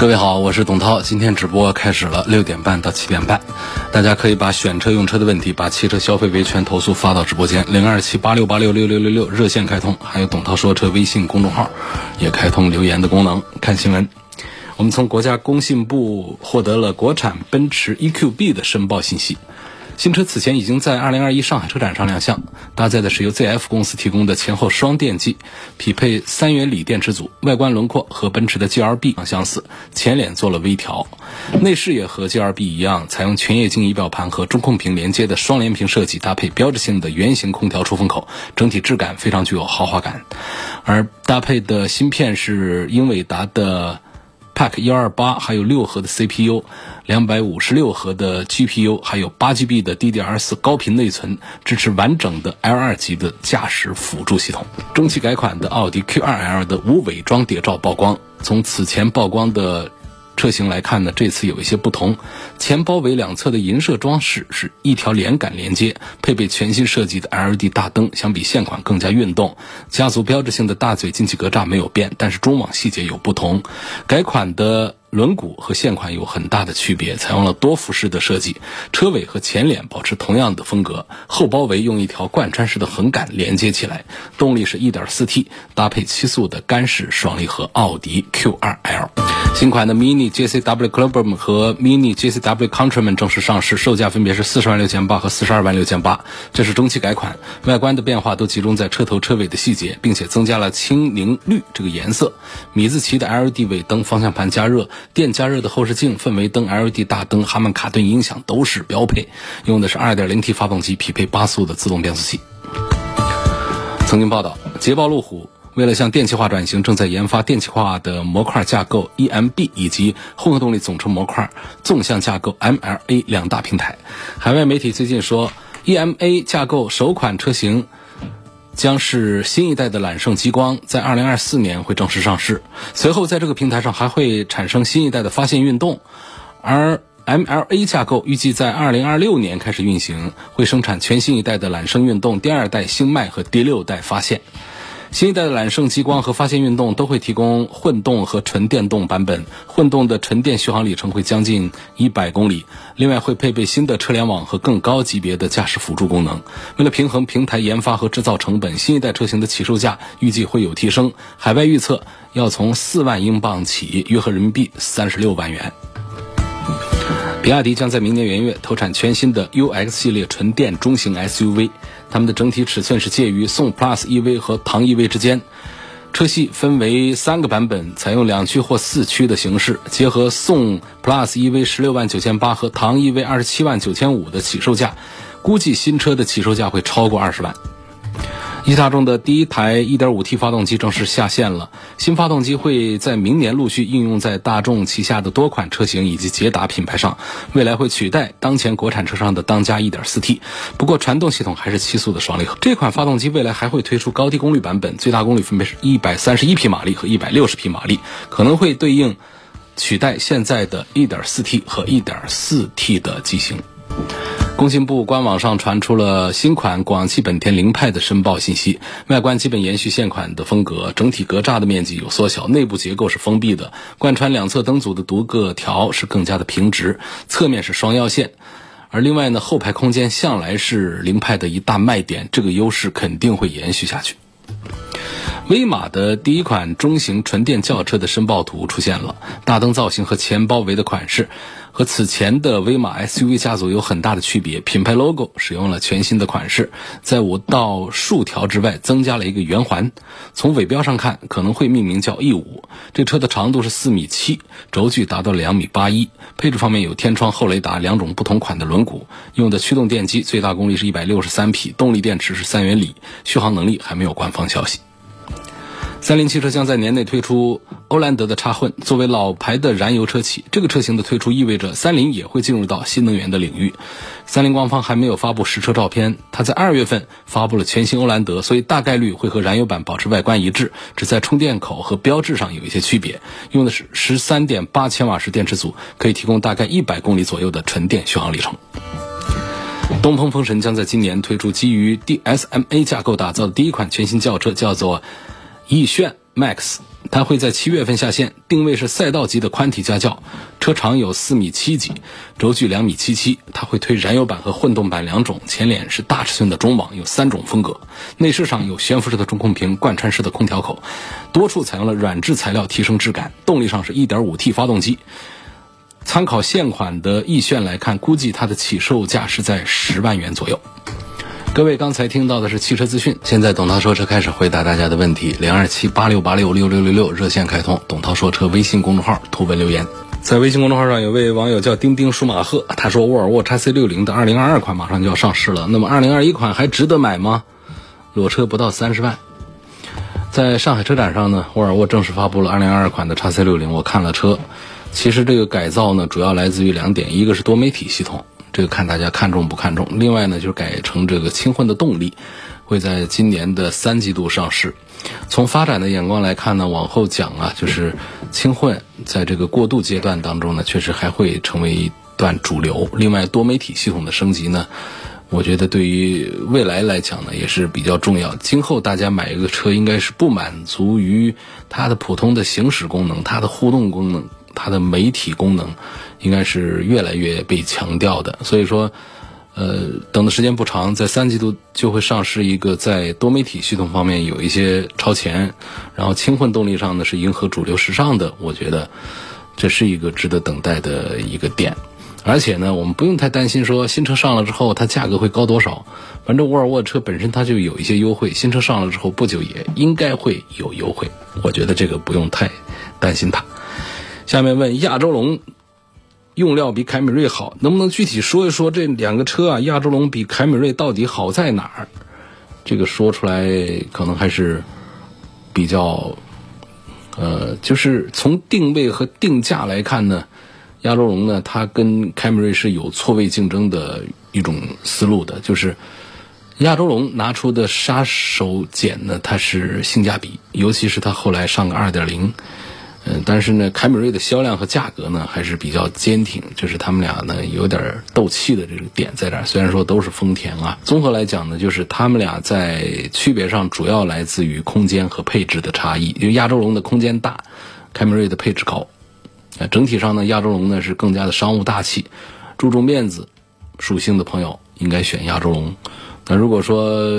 各位好，我是董涛，今天直播开始了，六点半到七点半，大家可以把选车用车的问题，把汽车消费维权投诉发到直播间零二七八六八六六六六六热线开通，还有董涛说车微信公众号也开通留言的功能。看新闻，我们从国家工信部获得了国产奔驰 EQB 的申报信息。新车此前已经在2021上海车展上亮相，搭载的是由 ZF 公司提供的前后双电机，匹配三元锂电池组，外观轮廓和奔驰的 GLB 相似，前脸做了微调，内饰也和 GLB 一样，采用全液晶仪表盘和中控屏连接的双联屏设计，搭配标志性的圆形空调出风口，整体质感非常具有豪华感，而搭配的芯片是英伟达的。Pack 幺二八，还有六核的 CPU，两百五十六核的 GPU，还有八 GB 的 DDR 四高频内存，支持完整的 L 二级的驾驶辅助系统。中期改款的奥迪 Q 二 L 的无伪装谍照曝光，从此前曝光的。车型来看呢，这次有一些不同。前包围两侧的银色装饰是一条连杆连接，配备全新设计的 LED 大灯，相比现款更加运动。家族标志性的大嘴进气格栅没有变，但是中网细节有不同。改款的。轮毂和现款有很大的区别，采用了多辐式的设计，车尾和前脸保持同样的风格，后包围用一条贯穿式的横杆连接起来。动力是一点四 T，搭配七速的干式双离合奥迪 Q2L。新款的 Mini JCW Clubman 和 Mini JCW Countryman 正式上市，售价分别是四十万六千八和四十二万六千八。这是中期改款，外观的变化都集中在车头车尾的细节，并且增加了青柠绿这个颜色。米字旗的 LED 尾灯，方向盘加热。电加热的后视镜、氛围灯、LED 大灯、哈曼卡顿音响都是标配，用的是 2.0T 发动机，匹配八速的自动变速器。曾经报道，捷豹路虎为了向电气化转型，正在研发电气化的模块架构 EMB 以及混合动力总成模块纵向架构 MLA 两大平台。海外媒体最近说，EMA 架构首款车型。将是新一代的揽胜极光，在二零二四年会正式上市。随后，在这个平台上还会产生新一代的发现运动，而 MLA 架构预计在二零二六年开始运行，会生产全新一代的揽胜运动第二代星脉和第六代发现。新一代的揽胜极光和发现运动都会提供混动和纯电动版本，混动的纯电续航里程会将近一百公里。另外会配备新的车联网和更高级别的驾驶辅助功能。为了平衡平台研发和制造成本，新一代车型的起售价预计会有提升，海外预测要从四万英镑起，约合人民币三十六万元。比亚迪将在明年元月投产全新的 UX 系列纯电中型 SUV，它们的整体尺寸是介于宋 Plus EV 和唐 EV 之间。车系分为三个版本，采用两驱或四驱的形式，结合宋 Plus EV 十六万九千八和唐 EV 二十七万九千五的起售价，估计新车的起售价会超过二十万。一汽大众的第一台 1.5T 发动机正式下线了。新发动机会在明年陆续应用在大众旗下的多款车型以及捷达品牌上，未来会取代当前国产车上的当家 1.4T。不过传动系统还是七速的双离合。这款发动机未来还会推出高低功率版本，最大功率分别是一百三十一匹马力和一百六十匹马力，可能会对应取代现在的 1.4T 和 1.4T 的机型。工信部官网上传出了新款广汽本田凌派的申报信息，外观基本延续现款的风格，整体格栅的面积有缩小，内部结构是封闭的，贯穿两侧灯组的独个条是更加的平直，侧面是双腰线，而另外呢，后排空间向来是凌派的一大卖点，这个优势肯定会延续下去。威马的第一款中型纯电轿车的申报图出现了，大灯造型和前包围的款式。和此前的威马 SUV 家族有很大的区别，品牌 logo 使用了全新的款式，在五道竖条之外增加了一个圆环。从尾标上看，可能会命名叫 E 五。这车的长度是四米七，轴距达到两米八一。配置方面有天窗、后雷达两种不同款的轮毂，用的驱动电机最大功率是一百六十三匹，动力电池是三元锂，续航能力还没有官方消息。三菱汽车将在年内推出欧蓝德的插混，作为老牌的燃油车企，这个车型的推出意味着三菱也会进入到新能源的领域。三菱官方还没有发布实车照片，它在二月份发布了全新欧蓝德，所以大概率会和燃油版保持外观一致，只在充电口和标志上有一些区别。用的是十三点八千瓦时电池组，可以提供大概一百公里左右的纯电续航里程。东风风神将在今年推出基于 DSMA 架构打造的第一款全新轿车，叫做。奕炫 Max，它会在七月份下线，定位是赛道级的宽体家轿，车长有四米七几，轴距两米七七。它会推燃油版和混动版两种，前脸是大尺寸的中网，有三种风格。内饰上有悬浮式的中控屏，贯穿式的空调口，多处采用了软质材料提升质感。动力上是一点五 T 发动机。参考现款的奕炫来看，估计它的起售价是在十万元左右。各位刚才听到的是汽车资讯，现在董涛说车开始回答大家的问题。零二七八六八六六六六六热线开通，董涛说车微信公众号图文留言。在微信公众号上有位网友叫丁丁舒马赫，他说沃尔沃 x C 六零的二零二二款马上就要上市了，那么二零二一款还值得买吗？裸车不到三十万。在上海车展上呢，沃尔沃正式发布了二零二二款的 x C 六零，我看了车，其实这个改造呢，主要来自于两点，一个是多媒体系统。这个看大家看重不看重。另外呢，就是改成这个轻混的动力，会在今年的三季度上市。从发展的眼光来看呢，往后讲啊，就是轻混在这个过渡阶段当中呢，确实还会成为一段主流。另外，多媒体系统的升级呢，我觉得对于未来来讲呢，也是比较重要。今后大家买一个车，应该是不满足于它的普通的行驶功能、它的互动功能、它的媒体功能。应该是越来越被强调的，所以说，呃，等的时间不长，在三季度就会上市一个在多媒体系统方面有一些超前，然后轻混动力上呢是迎合主流时尚的，我觉得这是一个值得等待的一个点。而且呢，我们不用太担心说新车上了之后它价格会高多少，反正沃尔沃车本身它就有一些优惠，新车上了之后不久也应该会有优惠，我觉得这个不用太担心它。下面问亚洲龙。用料比凯美瑞好，能不能具体说一说这两个车啊？亚洲龙比凯美瑞到底好在哪儿？这个说出来可能还是比较，呃，就是从定位和定价来看呢，亚洲龙呢，它跟凯美瑞是有错位竞争的一种思路的，就是亚洲龙拿出的杀手锏呢，它是性价比，尤其是它后来上个二点零。嗯，但是呢，凯美瑞的销量和价格呢还是比较坚挺，就是他们俩呢有点斗气的这个点在这儿。虽然说都是丰田啊，综合来讲呢，就是他们俩在区别上主要来自于空间和配置的差异。因为亚洲龙的空间大，凯美瑞的配置高。啊，整体上呢，亚洲龙呢是更加的商务大气，注重面子属性的朋友应该选亚洲龙。那如果说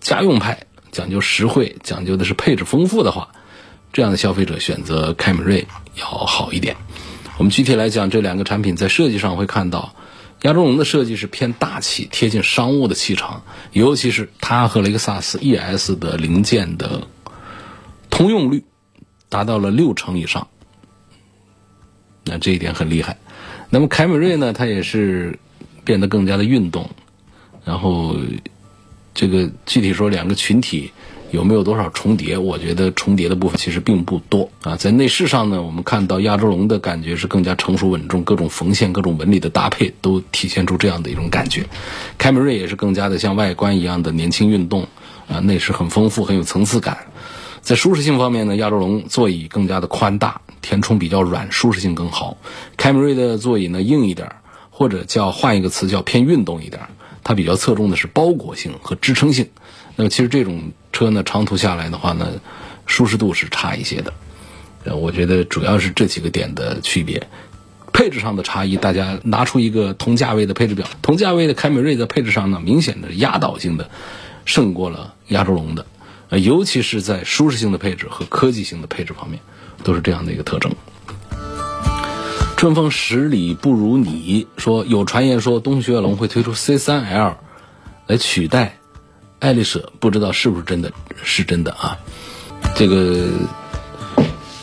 家用派讲究实惠，讲究的是配置丰富的话。这样的消费者选择凯美瑞要好一点。我们具体来讲，这两个产品在设计上会看到，亚洲龙的设计是偏大气、贴近商务的气场，尤其是它和雷克萨斯 ES 的零件的通用率达到了六成以上，那这一点很厉害。那么凯美瑞呢，它也是变得更加的运动，然后这个具体说两个群体。有没有多少重叠？我觉得重叠的部分其实并不多啊。在内饰上呢，我们看到亚洲龙的感觉是更加成熟稳重，各种缝线、各种纹理的搭配都体现出这样的一种感觉。凯美瑞也是更加的像外观一样的年轻运动啊，内饰很丰富，很有层次感。在舒适性方面呢，亚洲龙座椅更加的宽大，填充比较软，舒适性更好。凯美瑞的座椅呢硬一点，或者叫换一个词叫偏运动一点，它比较侧重的是包裹性和支撑性。那么其实这种车呢，长途下来的话呢，舒适度是差一些的。呃，我觉得主要是这几个点的区别，配置上的差异。大家拿出一个同价位的配置表，同价位的凯美瑞在配置上呢，明显的压倒性的胜过了亚洲龙的，呃，尤其是在舒适性的配置和科技性的配置方面，都是这样的一个特征。春风十里不如你，说有传言说东雪铁龙会推出 C3L 来取代。爱丽舍不知道是不是真的，是真的啊？这个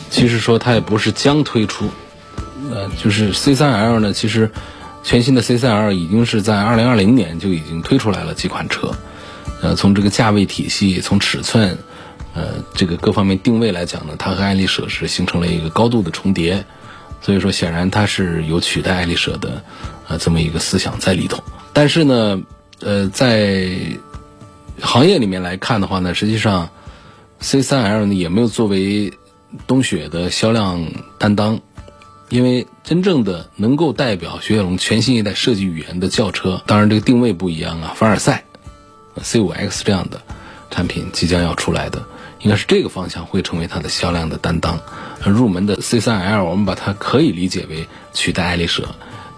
其实说它也不是将推出，呃，就是 C3L 呢，其实全新的 C3L 已经是在2020年就已经推出来了几款车，呃，从这个价位体系，从尺寸，呃，这个各方面定位来讲呢，它和爱丽舍是形成了一个高度的重叠，所以说显然它是有取代爱丽舍的，呃，这么一个思想在里头。但是呢，呃，在行业里面来看的话呢，实际上 C3L 呢也没有作为冬雪的销量担当，因为真正的能够代表雪铁龙全新一代设计语言的轿车，当然这个定位不一样啊，凡尔赛 C5X 这样的产品即将要出来的。应该是这个方向会成为它的销量的担当。入门的 C3L，我们把它可以理解为取代爱丽舍。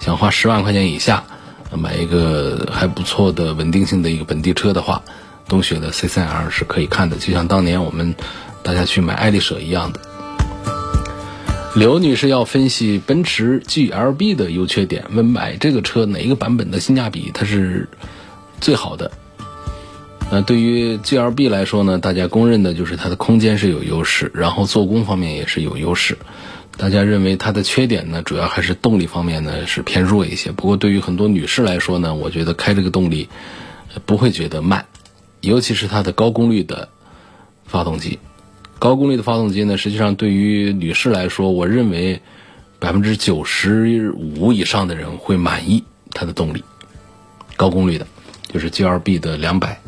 想花十万块钱以下买一个还不错的稳定性的一个本地车的话，东雪的 C3L 是可以看的，就像当年我们大家去买爱丽舍一样的。刘女士要分析奔驰 GLB 的优缺点，问买这个车哪一个版本的性价比它是最好的？那对于 GLB 来说呢，大家公认的就是它的空间是有优势，然后做工方面也是有优势。大家认为它的缺点呢，主要还是动力方面呢是偏弱一些。不过对于很多女士来说呢，我觉得开这个动力不会觉得慢，尤其是它的高功率的发动机。高功率的发动机呢，实际上对于女士来说，我认为百分之九十五以上的人会满意它的动力。高功率的，就是 GLB 的两百。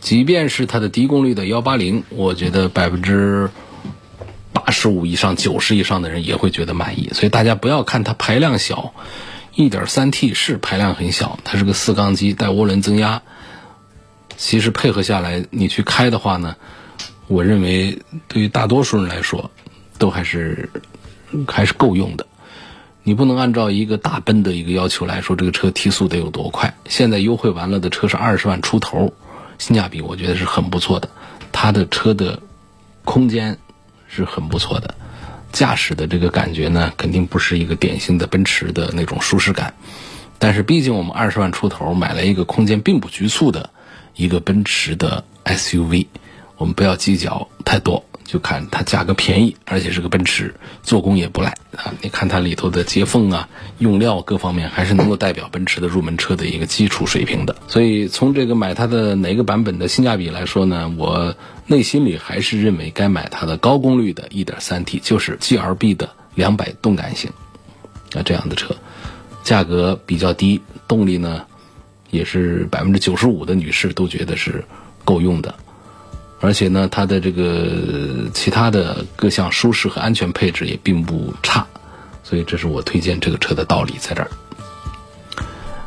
即便是它的低功率的幺八零，我觉得百分之八十五以上、九十以上的人也会觉得满意。所以大家不要看它排量小，一点三 T 是排量很小，它是个四缸机带涡轮增压。其实配合下来，你去开的话呢，我认为对于大多数人来说，都还是还是够用的。你不能按照一个大奔的一个要求来说，这个车提速得有多快？现在优惠完了的车是二十万出头。性价比我觉得是很不错的，它的车的空间是很不错的，驾驶的这个感觉呢，肯定不是一个典型的奔驰的那种舒适感。但是毕竟我们二十万出头买了一个空间并不局促的一个奔驰的 SUV，我们不要计较太多。就看它价格便宜，而且是个奔驰，做工也不赖啊！你看它里头的接缝啊、用料各方面，还是能够代表奔驰的入门车的一个基础水平的。所以从这个买它的哪个版本的性价比来说呢，我内心里还是认为该买它的高功率的 1.3T，就是 GLB 的两百动感型啊这样的车，价格比较低，动力呢也是百分之九十五的女士都觉得是够用的。而且呢，它的这个其他的各项舒适和安全配置也并不差，所以这是我推荐这个车的道理在这儿。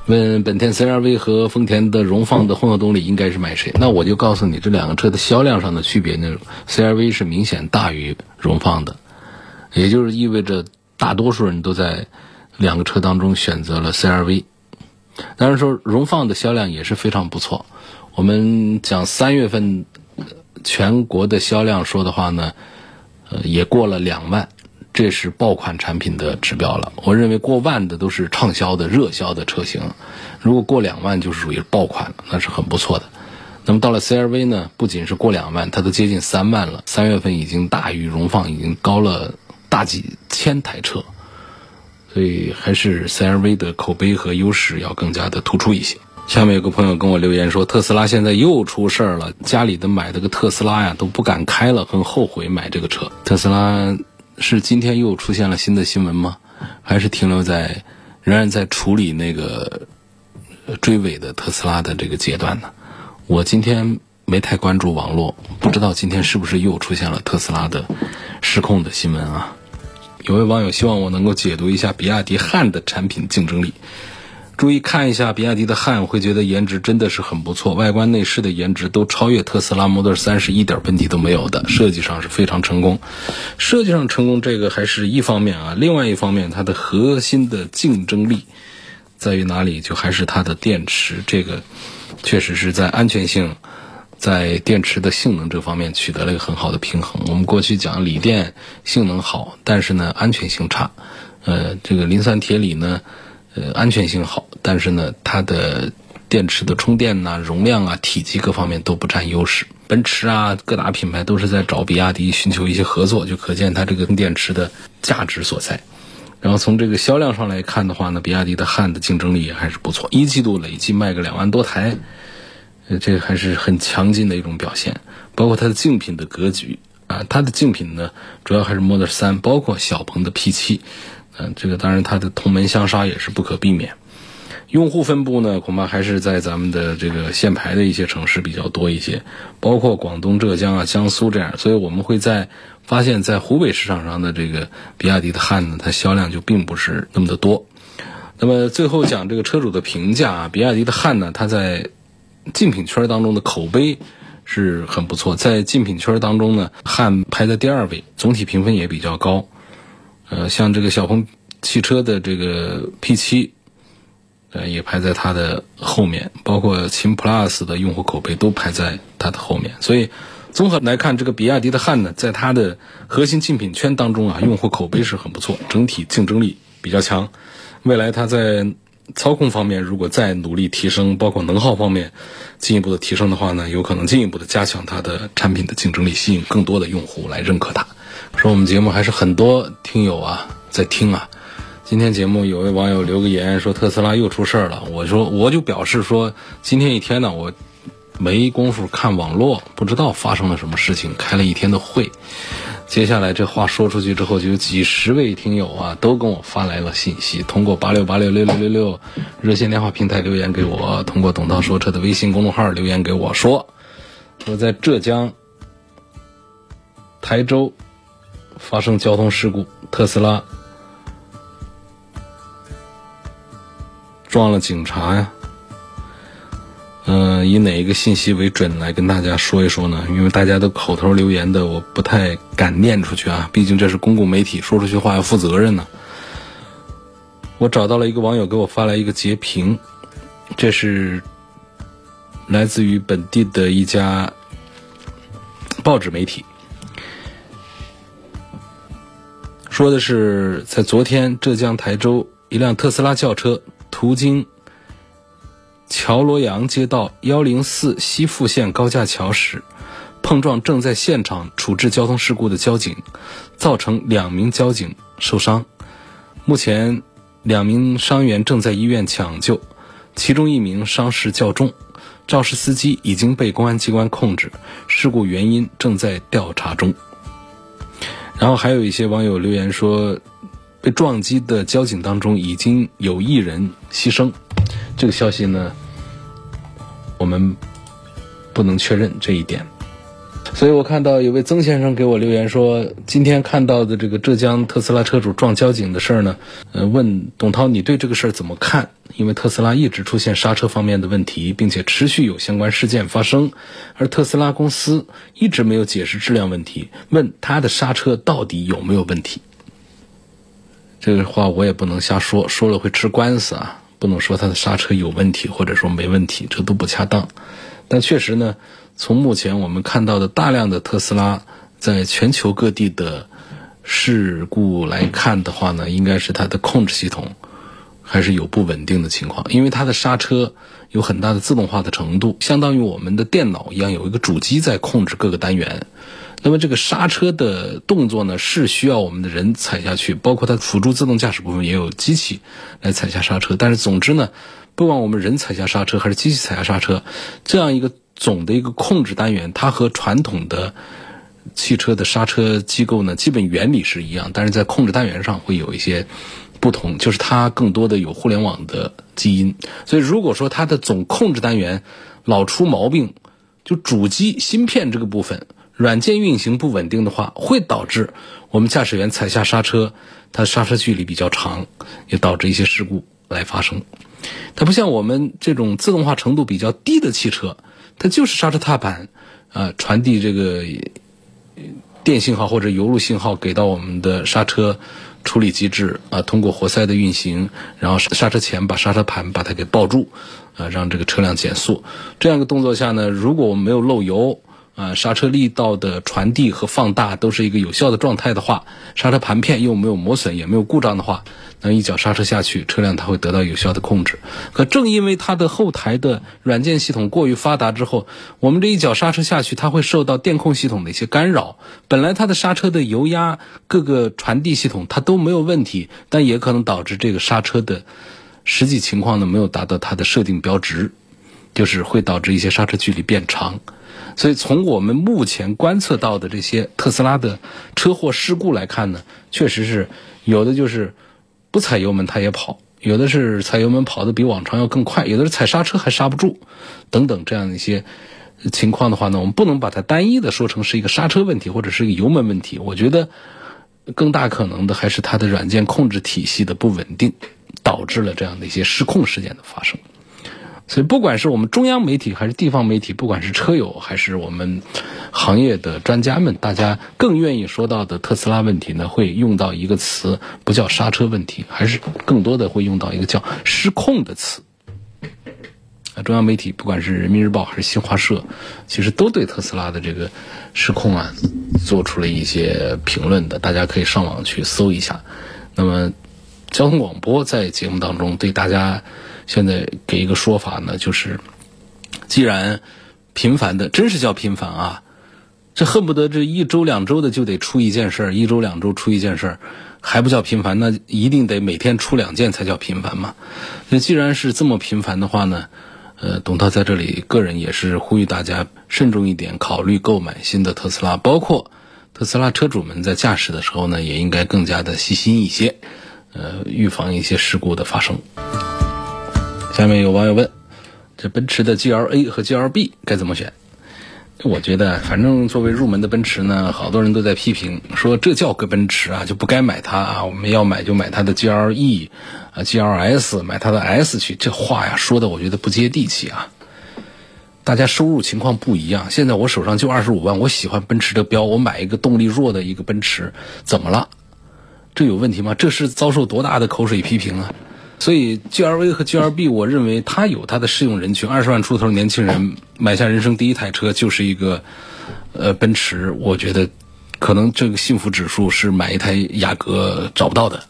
问本田 CR-V 和丰田的荣放的混合动力应该是买谁？那我就告诉你，这两个车的销量上的区别呢，CR-V 是明显大于荣放的，也就是意味着大多数人都在两个车当中选择了 CR-V。当然说荣放的销量也是非常不错，我们讲三月份。全国的销量说的话呢，呃，也过了两万，这是爆款产品的指标了。我认为过万的都是畅销的热销的车型，如果过两万就是属于爆款了，那是很不错的。那么到了 CRV 呢，不仅是过两万，它都接近三万了。三月份已经大于荣放，已经高了大几千台车，所以还是 CRV 的口碑和优势要更加的突出一些。下面有个朋友跟我留言说，特斯拉现在又出事儿了，家里的买的个特斯拉呀都不敢开了，很后悔买这个车。特斯拉是今天又出现了新的新闻吗？还是停留在仍然在处理那个追尾的特斯拉的这个阶段呢？我今天没太关注网络，不知道今天是不是又出现了特斯拉的失控的新闻啊？有位网友希望我能够解读一下比亚迪汉的产品竞争力。注意看一下比亚迪的汉，会觉得颜值真的是很不错，外观内饰的颜值都超越特斯拉 Model 3，是一点问题都没有的，设计上是非常成功。设计上成功这个还是一方面啊，另外一方面它的核心的竞争力在于哪里？就还是它的电池，这个确实是在安全性、在电池的性能这方面取得了一个很好的平衡。我们过去讲锂电性能好，但是呢安全性差，呃，这个磷酸铁锂呢。呃，安全性好，但是呢，它的电池的充电呐、容量啊、体积各方面都不占优势。奔驰啊，各大品牌都是在找比亚迪寻求一些合作，就可见它这个电池的价值所在。然后从这个销量上来看的话呢，比亚迪的汉的竞争力也还是不错，一季度累计卖个两万多台，这个还是很强劲的一种表现。包括它的竞品的格局啊，它的竞品呢主要还是 Model 3，包括小鹏的 P7，嗯，这个当然它的同门相杀也是不可避免。用户分布呢，恐怕还是在咱们的这个限牌的一些城市比较多一些，包括广东、浙江啊、江苏这样，所以我们会在发现，在湖北市场上的这个比亚迪的汉呢，它销量就并不是那么的多。那么最后讲这个车主的评价啊，比亚迪的汉呢，它在竞品圈当中的口碑是很不错，在竞品圈当中呢，汉排在第二位，总体评分也比较高。呃，像这个小鹏汽车的这个 P7。呃，也排在它的后面，包括秦 PLUS 的用户口碑都排在它的后面。所以，综合来看，这个比亚迪的汉呢，在它的核心竞品圈当中啊，用户口碑是很不错，整体竞争力比较强。未来它在操控方面如果再努力提升，包括能耗方面进一步的提升的话呢，有可能进一步的加强它的产品的竞争力，吸引更多的用户来认可它。说我们节目还是很多听友啊在听啊。今天节目有位网友留个言说特斯拉又出事儿了，我说我就表示说今天一天呢我没工夫看网络，不知道发生了什么事情，开了一天的会。接下来这话说出去之后，就有几十位听友啊都跟我发来了信息，通过八六八六六六六六热线电话平台留言给我，通过董涛说车的微信公众号留言给我说，说在浙江台州发生交通事故，特斯拉。撞了警察呀？嗯，以哪一个信息为准来跟大家说一说呢？因为大家都口头留言的，我不太敢念出去啊。毕竟这是公共媒体，说出去话要负责任呢。我找到了一个网友给我发来一个截屏，这是来自于本地的一家报纸媒体，说的是在昨天浙江台州一辆特斯拉轿车。途经桥罗阳街道幺零四西富线高架桥时，碰撞正在现场处置交通事故的交警，造成两名交警受伤。目前，两名伤员正在医院抢救，其中一名伤势较重。肇事司机已经被公安机关控制，事故原因正在调查中。然后还有一些网友留言说。被撞击的交警当中已经有一人牺牲，这个消息呢，我们不能确认这一点。所以我看到有位曾先生给我留言说，今天看到的这个浙江特斯拉车主撞交警的事儿呢，呃，问董涛你对这个事儿怎么看？因为特斯拉一直出现刹车方面的问题，并且持续有相关事件发生，而特斯拉公司一直没有解释质量问题，问他的刹车到底有没有问题？这个话我也不能瞎说，说了会吃官司啊！不能说它的刹车有问题，或者说没问题，这都不恰当。但确实呢，从目前我们看到的大量的特斯拉在全球各地的事故来看的话呢，应该是它的控制系统还是有不稳定的情况，因为它的刹车有很大的自动化的程度，相当于我们的电脑一样，有一个主机在控制各个单元。那么这个刹车的动作呢，是需要我们的人踩下去，包括它辅助自动驾驶部分也有机器来踩下刹车。但是总之呢，不管我们人踩下刹车还是机器踩下刹车，这样一个总的一个控制单元，它和传统的汽车的刹车机构呢，基本原理是一样，但是在控制单元上会有一些不同，就是它更多的有互联网的基因。所以如果说它的总控制单元老出毛病，就主机芯片这个部分。软件运行不稳定的话，会导致我们驾驶员踩下刹车，它刹车距离比较长，也导致一些事故来发生。它不像我们这种自动化程度比较低的汽车，它就是刹车踏板啊传递这个电信号或者油路信号给到我们的刹车处理机制啊，通过活塞的运行，然后刹车前把刹车盘把它给抱住啊，让这个车辆减速。这样一个动作下呢，如果我们没有漏油。啊，刹车力道的传递和放大都是一个有效的状态的话，刹车盘片又没有磨损也没有故障的话，那一脚刹车下去，车辆它会得到有效的控制。可正因为它的后台的软件系统过于发达之后，我们这一脚刹车下去，它会受到电控系统的一些干扰。本来它的刹车的油压各个传递系统它都没有问题，但也可能导致这个刹车的实际情况呢没有达到它的设定标值，就是会导致一些刹车距离变长。所以从我们目前观测到的这些特斯拉的车祸事故来看呢，确实是有的就是不踩油门它也跑，有的是踩油门跑的比往常要更快，有的是踩刹车还刹不住，等等这样的一些情况的话呢，我们不能把它单一的说成是一个刹车问题或者是一个油门问题。我觉得更大可能的还是它的软件控制体系的不稳定，导致了这样的一些失控事件的发生。所以，不管是我们中央媒体还是地方媒体，不管是车友还是我们行业的专家们，大家更愿意说到的特斯拉问题呢，会用到一个词，不叫刹车问题，还是更多的会用到一个叫失控的词。啊，中央媒体不管是人民日报还是新华社，其实都对特斯拉的这个失控啊，做出了一些评论的，大家可以上网去搜一下。那么，交通广播在节目当中对大家。现在给一个说法呢，就是既然频繁的，真是叫频繁啊，这恨不得这一周两周的就得出一件事儿，一周两周出一件事儿，还不叫频繁？那一定得每天出两件才叫频繁嘛？那既然是这么频繁的话呢，呃，董涛在这里个人也是呼吁大家慎重一点，考虑购买新的特斯拉，包括特斯拉车主们在驾驶的时候呢，也应该更加的细心一些，呃，预防一些事故的发生。下面有网友问：这奔驰的 G L A 和 G L B 该怎么选？我觉得，反正作为入门的奔驰呢，好多人都在批评说这叫个奔驰啊，就不该买它啊。我们要买就买它的 G L E 啊，G L S 买它的 S 去。这话呀说的，我觉得不接地气啊。大家收入情况不一样，现在我手上就二十五万，我喜欢奔驰的标，我买一个动力弱的一个奔驰，怎么了？这有问题吗？这是遭受多大的口水批评啊？所以 G R V 和 G R B，我认为它有它的适用人群。二十万出头年轻人买下人生第一台车就是一个，呃，奔驰。我觉得，可能这个幸福指数是买一台雅阁找不到的。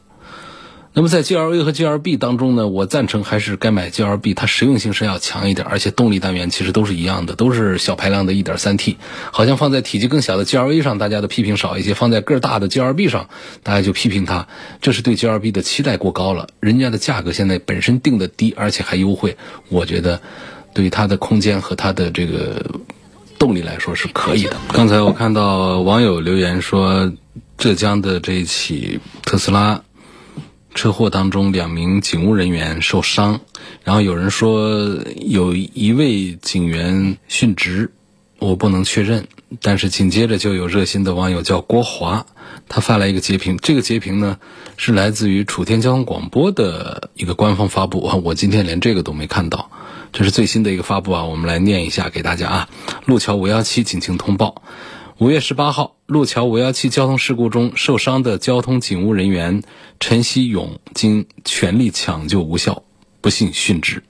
那么在 G L A 和 G L B 当中呢，我赞成还是该买 G L B，它实用性是要强一点，而且动力单元其实都是一样的，都是小排量的 1.3T。好像放在体积更小的 G L A 上，大家的批评少一些；放在个儿大的 G L B 上，大家就批评它，这是对 G L B 的期待过高了。人家的价格现在本身定的低，而且还优惠，我觉得对它的空间和它的这个动力来说是可以的。刚才我看到网友留言说，浙江的这一起特斯拉。车祸当中，两名警务人员受伤，然后有人说有一位警员殉职，我不能确认。但是紧接着就有热心的网友叫郭华，他发来一个截屏，这个截屏呢是来自于楚天交通广播的一个官方发布啊，我今天连这个都没看到，这是最新的一个发布啊，我们来念一下给大家啊，路桥五幺七警情通报。五月十八号，路桥五幺七交通事故中受伤的交通警务人员陈希勇经全力抢救无效，不幸殉职。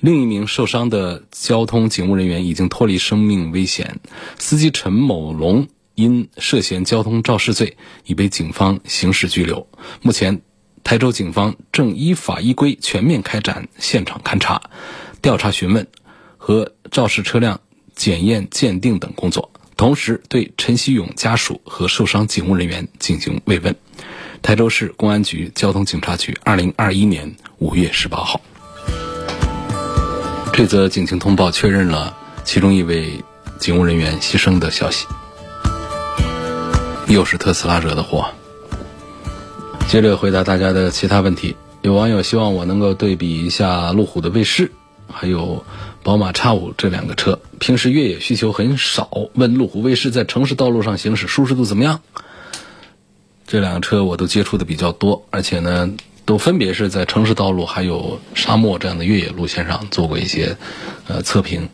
另一名受伤的交通警务人员已经脱离生命危险，司机陈某龙因涉嫌交通肇事罪已被警方刑事拘留。目前，台州警方正依法依规全面开展现场勘查、调查询问和肇事车辆检验鉴定等工作。同时，对陈希勇家属和受伤警务人员进行慰问。台州市公安局交通警察局，二零二一年五月十八号，这则警情通报确认了其中一位警务人员牺牲的消息。又是特斯拉惹的祸。接着回答大家的其他问题，有网友希望我能够对比一下路虎的卫士，还有。宝马 X5 这两个车平时越野需求很少，问路虎卫士在城市道路上行驶舒适度怎么样？这两个车我都接触的比较多，而且呢，都分别是在城市道路还有沙漠这样的越野路线上做过一些呃测评。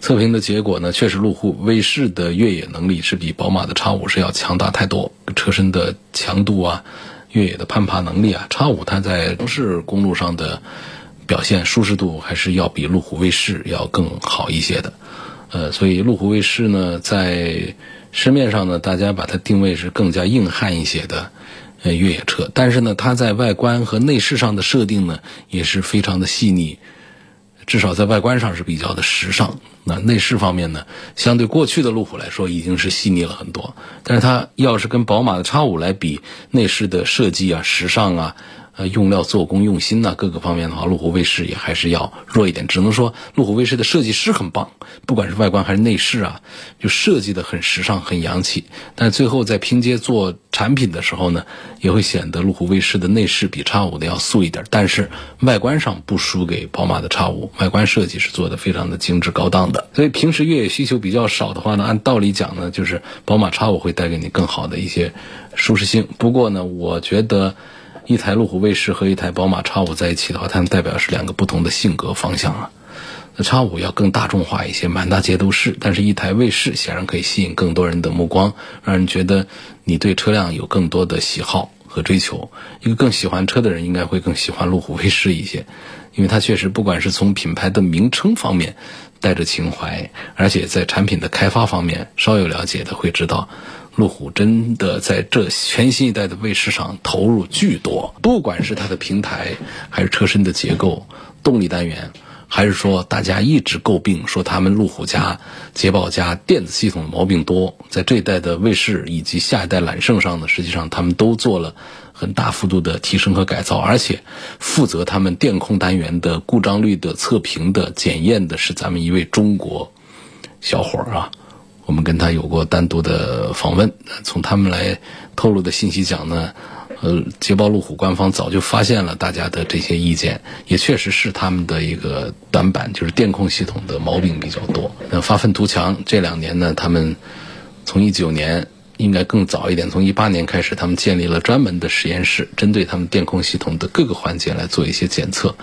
测评的结果呢，确实路虎卫士的越野能力是比宝马的 X5 是要强大太多，车身的强度啊，越野的攀爬能力啊，X5 它在城市公路上的。表现舒适度还是要比路虎卫士要更好一些的，呃，所以路虎卫士呢，在市面上呢，大家把它定位是更加硬汉一些的呃越野车，但是呢，它在外观和内饰上的设定呢，也是非常的细腻，至少在外观上是比较的时尚。那内饰方面呢，相对过去的路虎来说，已经是细腻了很多。但是它要是跟宝马的 X5 来比，内饰的设计啊、时尚啊。呃，用料、做工、用心呐，各个方面的话，路虎卫士也还是要弱一点。只能说，路虎卫士的设计师很棒，不管是外观还是内饰啊，就设计的很时尚、很洋气。但最后在拼接做产品的时候呢，也会显得路虎卫士的内饰比叉五的要素一点，但是外观上不输给宝马的叉五，外观设计是做的非常的精致高档的。所以平时越野需求比较少的话呢，按道理讲呢，就是宝马叉五会带给你更好的一些舒适性。不过呢，我觉得。一台路虎卫士和一台宝马叉五在一起的话，它们代表是两个不同的性格方向啊。那叉五要更大众化一些，满大街都是。但是，一台卫士显然可以吸引更多人的目光，让人觉得你对车辆有更多的喜好和追求。一个更喜欢车的人，应该会更喜欢路虎卫士一些，因为它确实不管是从品牌的名称方面带着情怀，而且在产品的开发方面，稍有了解的会知道。路虎真的在这全新一代的卫士上投入巨多，不管是它的平台，还是车身的结构、动力单元，还是说大家一直诟病说他们路虎家、捷豹家电子系统的毛病多，在这一代的卫士以及下一代揽胜上呢，实际上他们都做了很大幅度的提升和改造，而且负责他们电控单元的故障率的测评的检验的是咱们一位中国小伙儿啊。我们跟他有过单独的访问，从他们来透露的信息讲呢，呃，捷豹路虎官方早就发现了大家的这些意见，也确实是他们的一个短板，就是电控系统的毛病比较多。那发愤图强，这两年呢，他们从一九年。应该更早一点，从一八年开始，他们建立了专门的实验室，针对他们电控系统的各个环节来做一些检测。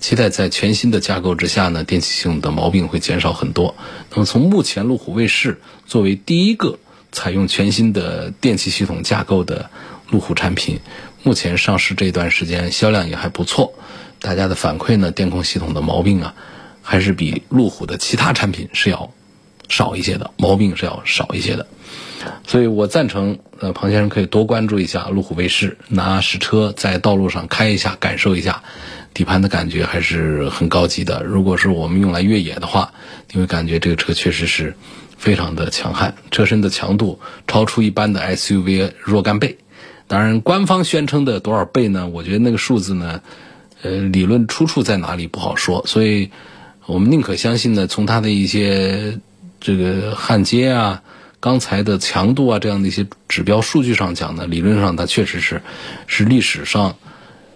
期待在全新的架构之下呢，电气系统的毛病会减少很多。那么从目前路虎卫士作为第一个采用全新的电气系统架构的路虎产品，目前上市这段时间销量也还不错。大家的反馈呢，电控系统的毛病啊，还是比路虎的其他产品是要少一些的，毛病是要少一些的。所以我赞成，呃，庞先生可以多关注一下路虎卫士，拿实车在道路上开一下，感受一下底盘的感觉，还是很高级的。如果是我们用来越野的话，你会感觉这个车确实是非常的强悍，车身的强度超出一般的 SUV 若干倍。当然，官方宣称的多少倍呢？我觉得那个数字呢，呃，理论出处在哪里不好说。所以我们宁可相信呢，从它的一些这个焊接啊。刚才的强度啊，这样的一些指标数据上讲呢，理论上它确实是是历史上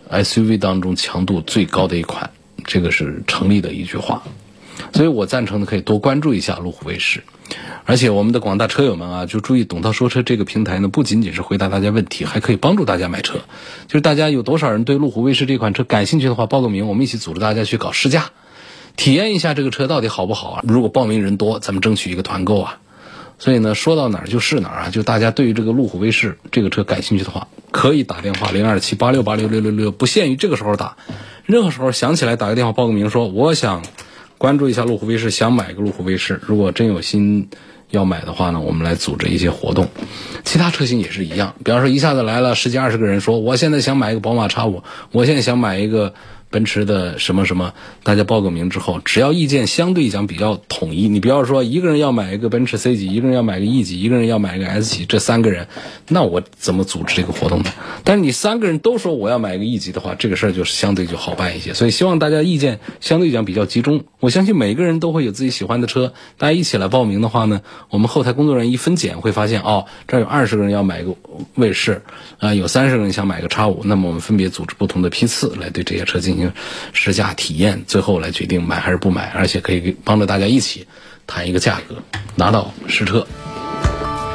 SUV 当中强度最高的一款，这个是成立的一句话。所以我赞成的可以多关注一下路虎卫士，而且我们的广大车友们啊，就注意董涛说车这个平台呢，不仅仅是回答大家问题，还可以帮助大家买车。就是大家有多少人对路虎卫士这款车感兴趣的话，报个名，我们一起组织大家去搞试驾，体验一下这个车到底好不好啊？如果报名人多，咱们争取一个团购啊。所以呢，说到哪儿就是哪儿啊！就大家对于这个路虎卫士这个车感兴趣的话，可以打电话零二七八六八六六六六，不限于这个时候打，任何时候想起来打个电话报个名，说我想关注一下路虎卫士，想买个路虎卫士。如果真有心要买的话呢，我们来组织一些活动。其他车型也是一样，比方说一下子来了十几二十个人说，我现在想买一个宝马叉五，我现在想买一个。奔驰的什么什么，大家报个名之后，只要意见相对讲比较统一，你不要说一个人要买一个奔驰 C 级，一个人要买个 E 级，一个人要买个 S 级，这三个人，那我怎么组织这个活动呢？但是你三个人都说我要买个 E 级的话，这个事儿就是相对就好办一些。所以希望大家意见相对讲比较集中。我相信每个人都会有自己喜欢的车，大家一起来报名的话呢，我们后台工作人员一分拣会发现，哦，这儿有二十个人要买个卫士，啊，有三十个人想买个叉五，那么我们分别组织不同的批次来对这些车进行。试驾体验，最后来决定买还是不买，而且可以帮着大家一起谈一个价格，拿到实车。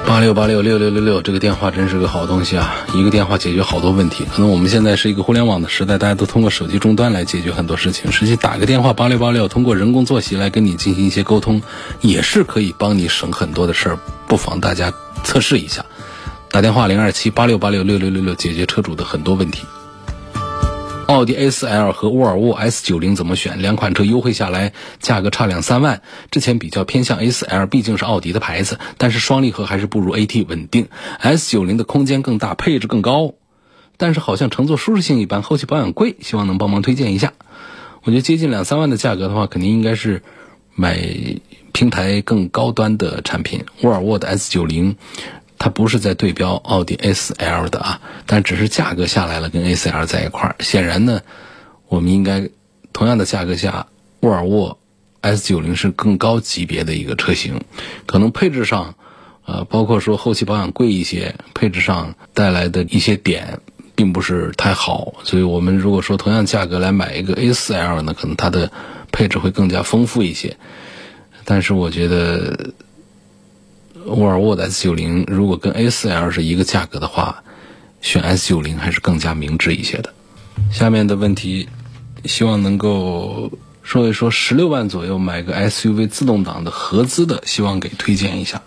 八六八六六六六六，这个电话真是个好东西啊！一个电话解决好多问题。可能我们现在是一个互联网的时代，大家都通过手机终端来解决很多事情。实际打个电话八六八六，通过人工坐席来跟你进行一些沟通，也是可以帮你省很多的事儿。不妨大家测试一下，打电话零二七八六八六六六六六，解决车主的很多问题。奥迪 A4L 和沃尔沃 S90 怎么选？两款车优惠下来，价格差两三万。之前比较偏向 A4L，毕竟是奥迪的牌子，但是双离合还是不如 AT 稳定。S90 的空间更大，配置更高，但是好像乘坐舒适性一般，后期保养贵。希望能帮忙推荐一下。我觉得接近两三万的价格的话，肯定应该是买平台更高端的产品。沃尔沃的 S90 它不是在对标奥迪 A4L 的啊，但只是价格下来了，跟 A4L 在一块儿。显然呢，我们应该同样的价格下，沃尔沃 S90 是更高级别的一个车型，可能配置上，呃，包括说后期保养贵一些，配置上带来的一些点并不是太好。所以我们如果说同样价格来买一个 A4L 呢，可能它的配置会更加丰富一些。但是我觉得。沃尔沃的 S90 如果跟 A4L 是一个价格的话，选 S90 还是更加明智一些的。下面的问题，希望能够说一说十六万左右买个 SUV 自动挡的合资的，希望给推荐一下。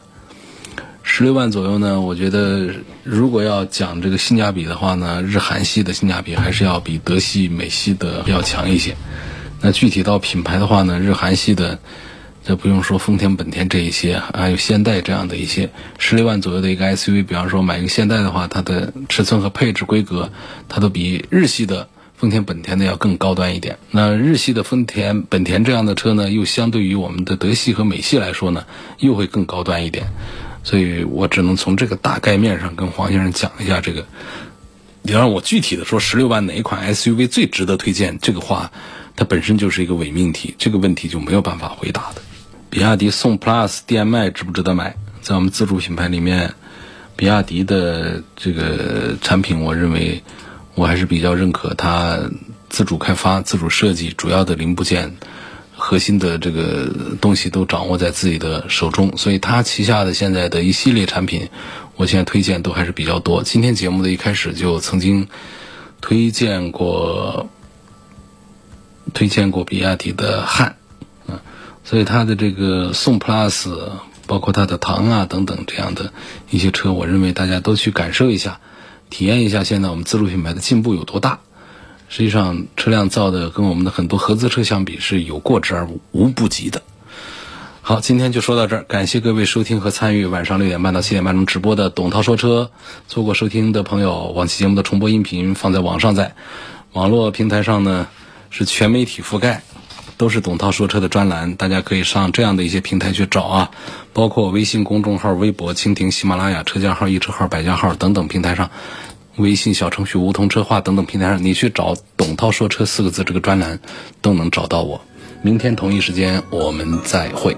十六万左右呢，我觉得如果要讲这个性价比的话呢，日韩系的性价比还是要比德系、美系的要强一些。那具体到品牌的话呢，日韩系的。就不用说，丰田、本田这一些，还有现代这样的一些十六万左右的一个 SUV，比方说买一个现代的话，它的尺寸和配置规格，它都比日系的丰田、本田的要更高端一点。那日系的丰田、本田这样的车呢，又相对于我们的德系和美系来说呢，又会更高端一点。所以我只能从这个大概面上跟黄先生讲一下这个。你让我具体的说，十六万哪一款 SUV 最值得推荐？这个话，它本身就是一个伪命题，这个问题就没有办法回答的。比亚迪宋 PLUS DM-i 值不值得买？在我们自主品牌里面，比亚迪的这个产品，我认为我还是比较认可它自主开发、自主设计，主要的零部件、核心的这个东西都掌握在自己的手中，所以它旗下的现在的一系列产品，我现在推荐都还是比较多。今天节目的一开始就曾经推荐过，推荐过比亚迪的汉。所以它的这个宋 PLUS，包括它的唐啊等等这样的一些车，我认为大家都去感受一下，体验一下现在我们自主品牌的进步有多大。实际上车辆造的跟我们的很多合资车相比是有过之而无不及的。好，今天就说到这儿，感谢各位收听和参与晚上六点半到七点半钟直播的董涛说车。错过收听的朋友，往期节目的重播音频放在网上，在网络平台上呢是全媒体覆盖。都是董涛说车的专栏，大家可以上这样的一些平台去找啊，包括微信公众号、微博、蜻蜓、喜马拉雅、车架号、一车号、百家号等等平台上，微信小程序梧桐车话等等平台上，你去找“董涛说车”四个字这个专栏，都能找到我。明天同一时间我们再会。